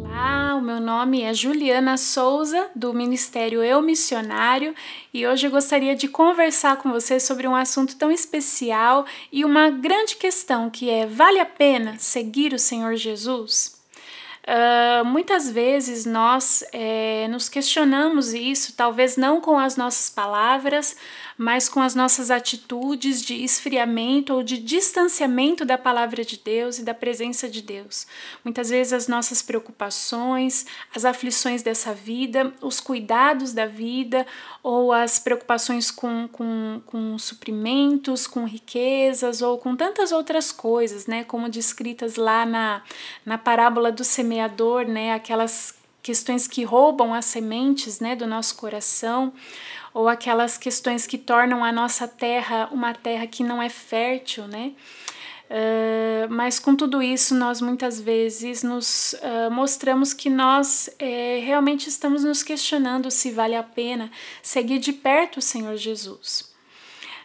Olá, o meu nome é Juliana Souza, do Ministério Eu Missionário, e hoje eu gostaria de conversar com você sobre um assunto tão especial e uma grande questão que é: vale a pena seguir o Senhor Jesus? Uh, muitas vezes nós é, nos questionamos isso, talvez não com as nossas palavras, mas com as nossas atitudes de esfriamento ou de distanciamento da palavra de Deus e da presença de Deus. Muitas vezes as nossas preocupações, as aflições dessa vida, os cuidados da vida ou as preocupações com, com, com suprimentos, com riquezas ou com tantas outras coisas, né, como descritas lá na, na parábola do semeador, né, aquelas questões que roubam as sementes né, do nosso coração, ou aquelas questões que tornam a nossa terra uma terra que não é fértil, né? Uh, mas com tudo isso, nós muitas vezes nos uh, mostramos que nós eh, realmente estamos nos questionando se vale a pena seguir de perto o Senhor Jesus.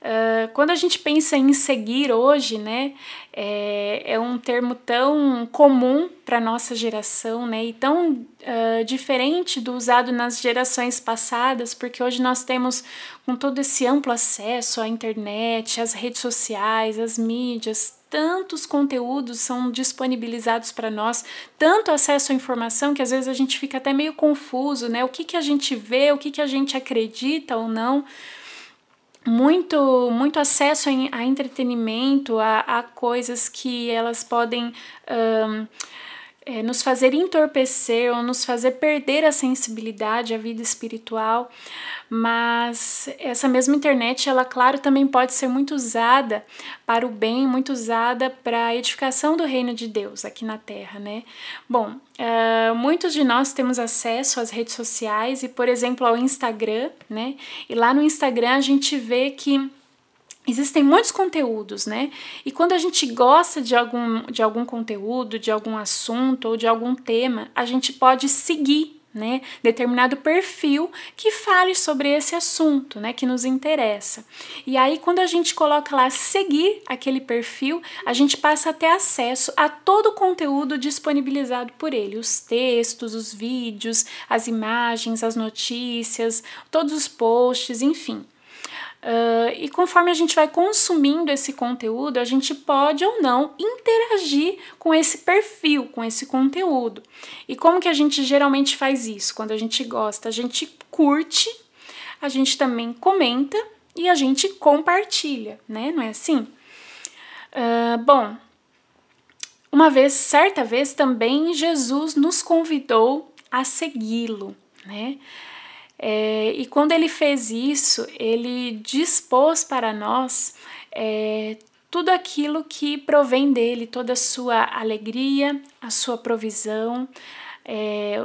Uh, quando a gente pensa em seguir hoje, né, é, é um termo tão comum para nossa geração, né, e tão uh, diferente do usado nas gerações passadas, porque hoje nós temos com todo esse amplo acesso à internet, às redes sociais, às mídias, tantos conteúdos são disponibilizados para nós, tanto acesso à informação que às vezes a gente fica até meio confuso, né? O que, que a gente vê, o que, que a gente acredita ou não muito, muito acesso a, entretenimento, a, a, coisas que elas podem um, é, nos fazer entorpecer ou nos fazer perder a sensibilidade à vida espiritual, mas essa mesma internet, ela, claro, também pode ser muito usada para o bem, muito usada para a edificação do reino de Deus aqui na Terra, né? Bom, uh, muitos de nós temos acesso às redes sociais e, por exemplo, ao Instagram, né? E lá no Instagram a gente vê que Existem muitos conteúdos, né? E quando a gente gosta de algum, de algum conteúdo, de algum assunto ou de algum tema, a gente pode seguir né, determinado perfil que fale sobre esse assunto, né, que nos interessa. E aí quando a gente coloca lá seguir aquele perfil, a gente passa a ter acesso a todo o conteúdo disponibilizado por ele, os textos, os vídeos, as imagens, as notícias, todos os posts, enfim. Uh, e conforme a gente vai consumindo esse conteúdo, a gente pode ou não interagir com esse perfil, com esse conteúdo. E como que a gente geralmente faz isso? Quando a gente gosta, a gente curte, a gente também comenta e a gente compartilha, né? Não é assim? Uh, bom, uma vez, certa vez também, Jesus nos convidou a segui-lo, né? É, e quando ele fez isso, ele dispôs para nós é, tudo aquilo que provém dele, toda a sua alegria, a sua provisão, é,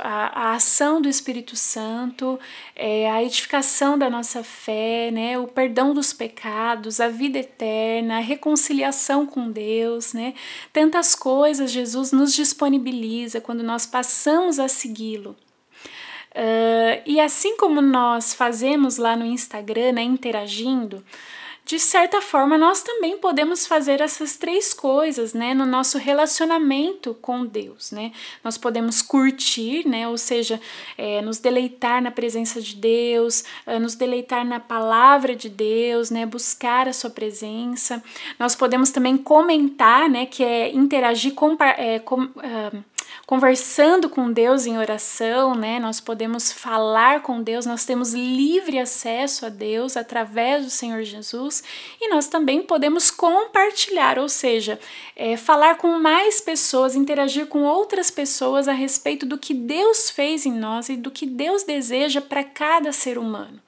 a, a, ação do Espírito Santo, é, a edificação da nossa fé, né, o perdão dos pecados, a vida eterna, a reconciliação com Deus, né, tantas coisas Jesus nos disponibiliza quando nós passamos a segui-lo. Uh, e assim como nós fazemos lá no Instagram, né, interagindo, de certa forma nós também podemos fazer essas três coisas, né, no nosso relacionamento com Deus, né? Nós podemos curtir, né, ou seja, é, nos deleitar na presença de Deus, uh, nos deleitar na palavra de Deus, né, buscar a sua presença. Nós podemos também comentar, né, que é interagir, com, é, com uh, conversando com Deus em oração, né? Nós podemos falar com Deus, nós temos livre acesso a Deus através do Senhor Jesus e nós também podemos compartilhar, ou seja, é, falar com mais pessoas, interagir com outras pessoas a respeito do que Deus fez em nós e do que Deus deseja para cada ser humano.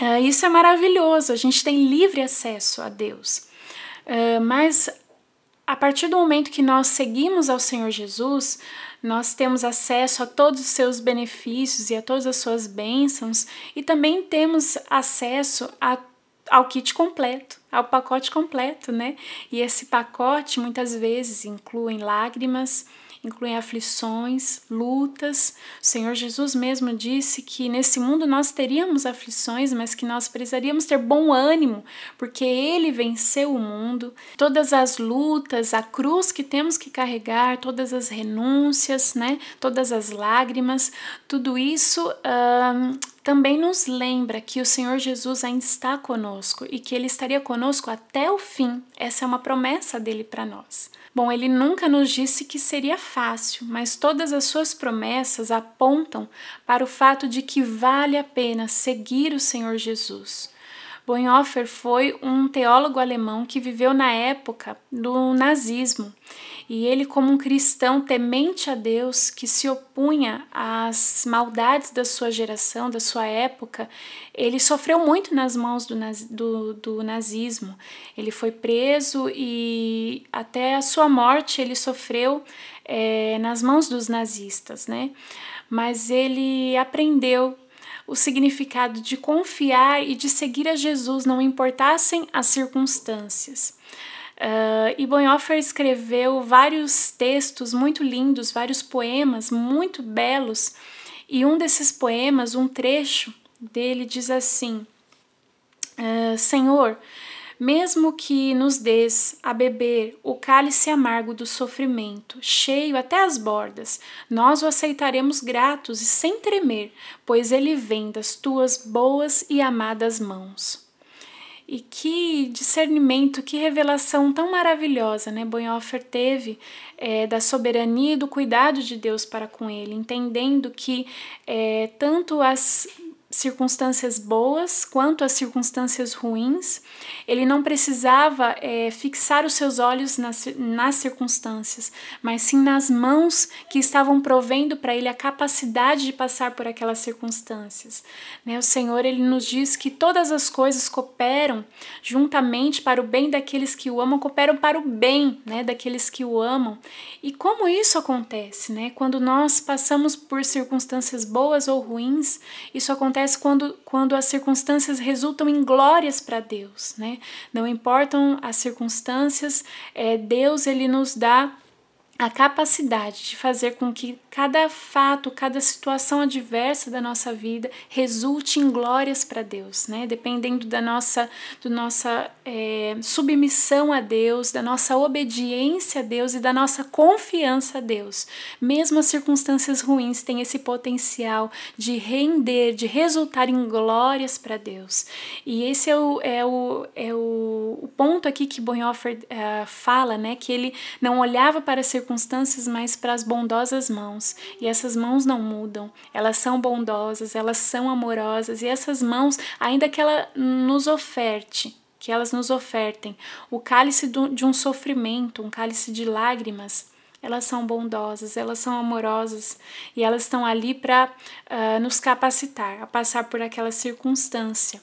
Uh, isso é maravilhoso, a gente tem livre acesso a Deus. Uh, mas a partir do momento que nós seguimos ao Senhor Jesus, nós temos acesso a todos os seus benefícios e a todas as suas bênçãos e também temos acesso a, ao kit completo, ao pacote completo, né? E esse pacote muitas vezes inclui lágrimas, incluem aflições, lutas. O Senhor Jesus mesmo disse que nesse mundo nós teríamos aflições, mas que nós precisaríamos ter bom ânimo, porque Ele venceu o mundo. Todas as lutas, a cruz que temos que carregar, todas as renúncias, né? todas as lágrimas, tudo isso. Um, também nos lembra que o Senhor Jesus ainda está conosco e que Ele estaria conosco até o fim. Essa é uma promessa dele para nós. Bom, ele nunca nos disse que seria fácil, mas todas as suas promessas apontam para o fato de que vale a pena seguir o Senhor Jesus. Bonhoeffer foi um teólogo alemão que viveu na época do nazismo e ele, como um cristão temente a Deus, que se opunha às maldades da sua geração, da sua época, ele sofreu muito nas mãos do, do, do nazismo. Ele foi preso e até a sua morte ele sofreu é, nas mãos dos nazistas, né? Mas ele aprendeu o significado de confiar e de seguir a Jesus, não importassem as circunstâncias. Uh, e Bonhoeffer escreveu vários textos muito lindos, vários poemas muito belos, e um desses poemas, um trecho dele, diz assim: uh, Senhor, mesmo que nos des a beber o cálice amargo do sofrimento, cheio até as bordas, nós o aceitaremos gratos e sem tremer, pois ele vem das tuas boas e amadas mãos. E que discernimento, que revelação tão maravilhosa, né? Bonhoeffer teve é, da soberania e do cuidado de Deus para com ele, entendendo que é, tanto as circunstâncias boas quanto as circunstâncias ruins, ele não precisava é, fixar os seus olhos nas, nas circunstâncias, mas sim nas mãos que estavam provendo para ele a capacidade de passar por aquelas circunstâncias. Né? O Senhor ele nos diz que todas as coisas cooperam juntamente para o bem daqueles que o amam, cooperam para o bem né, daqueles que o amam. E como isso acontece? Né? Quando nós passamos por circunstâncias boas ou ruins, isso acontece quando, quando as circunstâncias resultam em glórias para Deus. Né? Não importam as circunstâncias, é, Deus ele nos dá a capacidade de fazer com que cada fato, cada situação adversa da nossa vida resulte em glórias para Deus, né? Dependendo da nossa, do nossa é, submissão a Deus, da nossa obediência a Deus e da nossa confiança a Deus. Mesmo as circunstâncias ruins têm esse potencial de render, de resultar em glórias para Deus. E esse é o, é o, é o, o ponto aqui que Bonhoeffer uh, fala, né? Que ele não olhava para as mas para as bondosas mãos. E essas mãos não mudam, elas são bondosas, elas são amorosas, e essas mãos, ainda que ela nos oferte, que elas nos ofertem o cálice de um sofrimento, um cálice de lágrimas, elas são bondosas, elas são amorosas. E elas estão ali para uh, nos capacitar a passar por aquela circunstância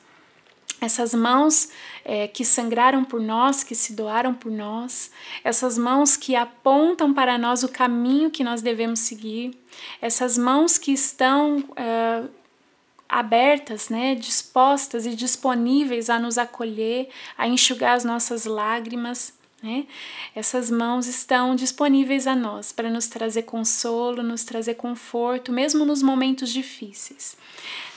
essas mãos é, que sangraram por nós, que se doaram por nós, essas mãos que apontam para nós o caminho que nós devemos seguir, essas mãos que estão é, abertas, né, dispostas e disponíveis a nos acolher, a enxugar as nossas lágrimas. Né? Essas mãos estão disponíveis a nós para nos trazer consolo, nos trazer conforto, mesmo nos momentos difíceis.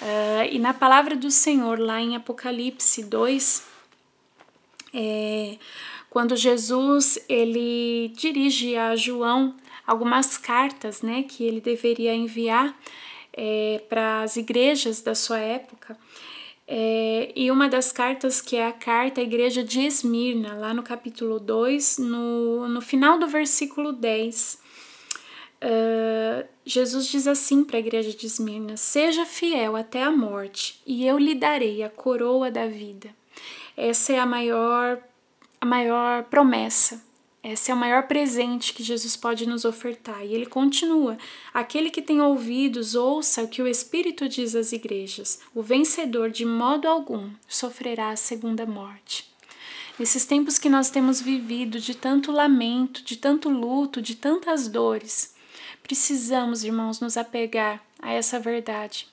Uh, e na palavra do Senhor, lá em Apocalipse 2, é, quando Jesus ele dirige a João algumas cartas né, que ele deveria enviar é, para as igrejas da sua época, é, e uma das cartas, que é a carta à igreja de Esmirna, lá no capítulo 2, no, no final do versículo 10, uh, Jesus diz assim para a igreja de Esmirna: Seja fiel até a morte, e eu lhe darei a coroa da vida. Essa é a maior, a maior promessa esse é o maior presente que Jesus pode nos ofertar. E ele continua: Aquele que tem ouvidos, ouça o que o Espírito diz às igrejas. O vencedor, de modo algum, sofrerá a segunda morte. Nesses tempos que nós temos vivido, de tanto lamento, de tanto luto, de tantas dores, precisamos, irmãos, nos apegar a essa verdade.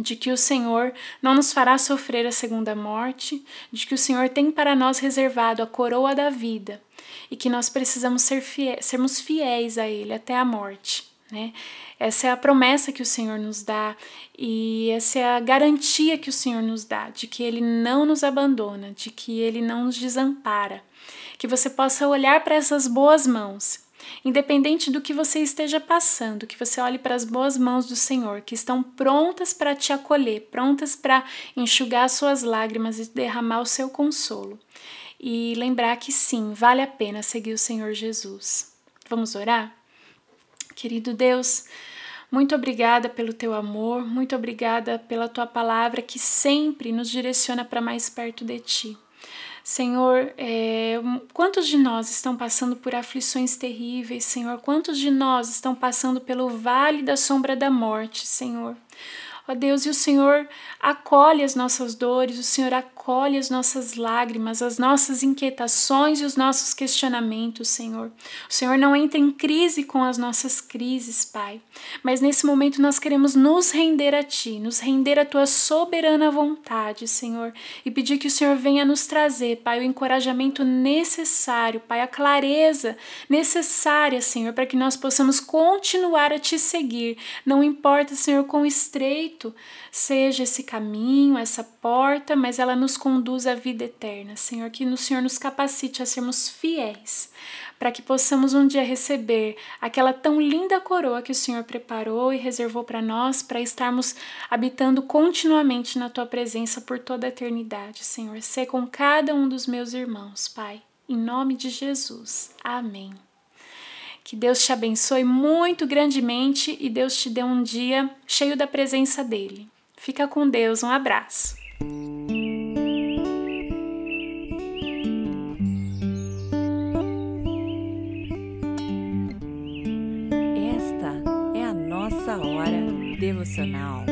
De que o Senhor não nos fará sofrer a segunda morte, de que o Senhor tem para nós reservado a coroa da vida e que nós precisamos ser fiéis, sermos fiéis a Ele até a morte. Né? Essa é a promessa que o Senhor nos dá e essa é a garantia que o Senhor nos dá de que Ele não nos abandona, de que Ele não nos desampara. Que você possa olhar para essas boas mãos Independente do que você esteja passando, que você olhe para as boas mãos do Senhor, que estão prontas para te acolher, prontas para enxugar suas lágrimas e derramar o seu consolo. E lembrar que sim, vale a pena seguir o Senhor Jesus. Vamos orar? Querido Deus, muito obrigada pelo teu amor, muito obrigada pela tua palavra que sempre nos direciona para mais perto de ti. Senhor, é, quantos de nós estão passando por aflições terríveis, Senhor? Quantos de nós estão passando pelo vale da sombra da morte, Senhor? Ó Deus, e o Senhor acolhe as nossas dores, o Senhor acolhe as nossas lágrimas, as nossas inquietações e os nossos questionamentos, Senhor. O Senhor não entra em crise com as nossas crises, Pai, mas nesse momento nós queremos nos render a Ti, nos render à Tua soberana vontade, Senhor, e pedir que o Senhor venha nos trazer, Pai, o encorajamento necessário, Pai, a clareza necessária, Senhor, para que nós possamos continuar a Te seguir, não importa, Senhor, quão estreito seja esse caminho, essa porta, mas ela nos conduz à vida eterna. Senhor, que o Senhor nos capacite a sermos fiéis, para que possamos um dia receber aquela tão linda coroa que o Senhor preparou e reservou para nós, para estarmos habitando continuamente na tua presença por toda a eternidade. Senhor, ser com cada um dos meus irmãos, Pai. Em nome de Jesus. Amém. Que Deus te abençoe muito grandemente e Deus te dê um dia cheio da presença dele. Fica com Deus, um abraço. so now.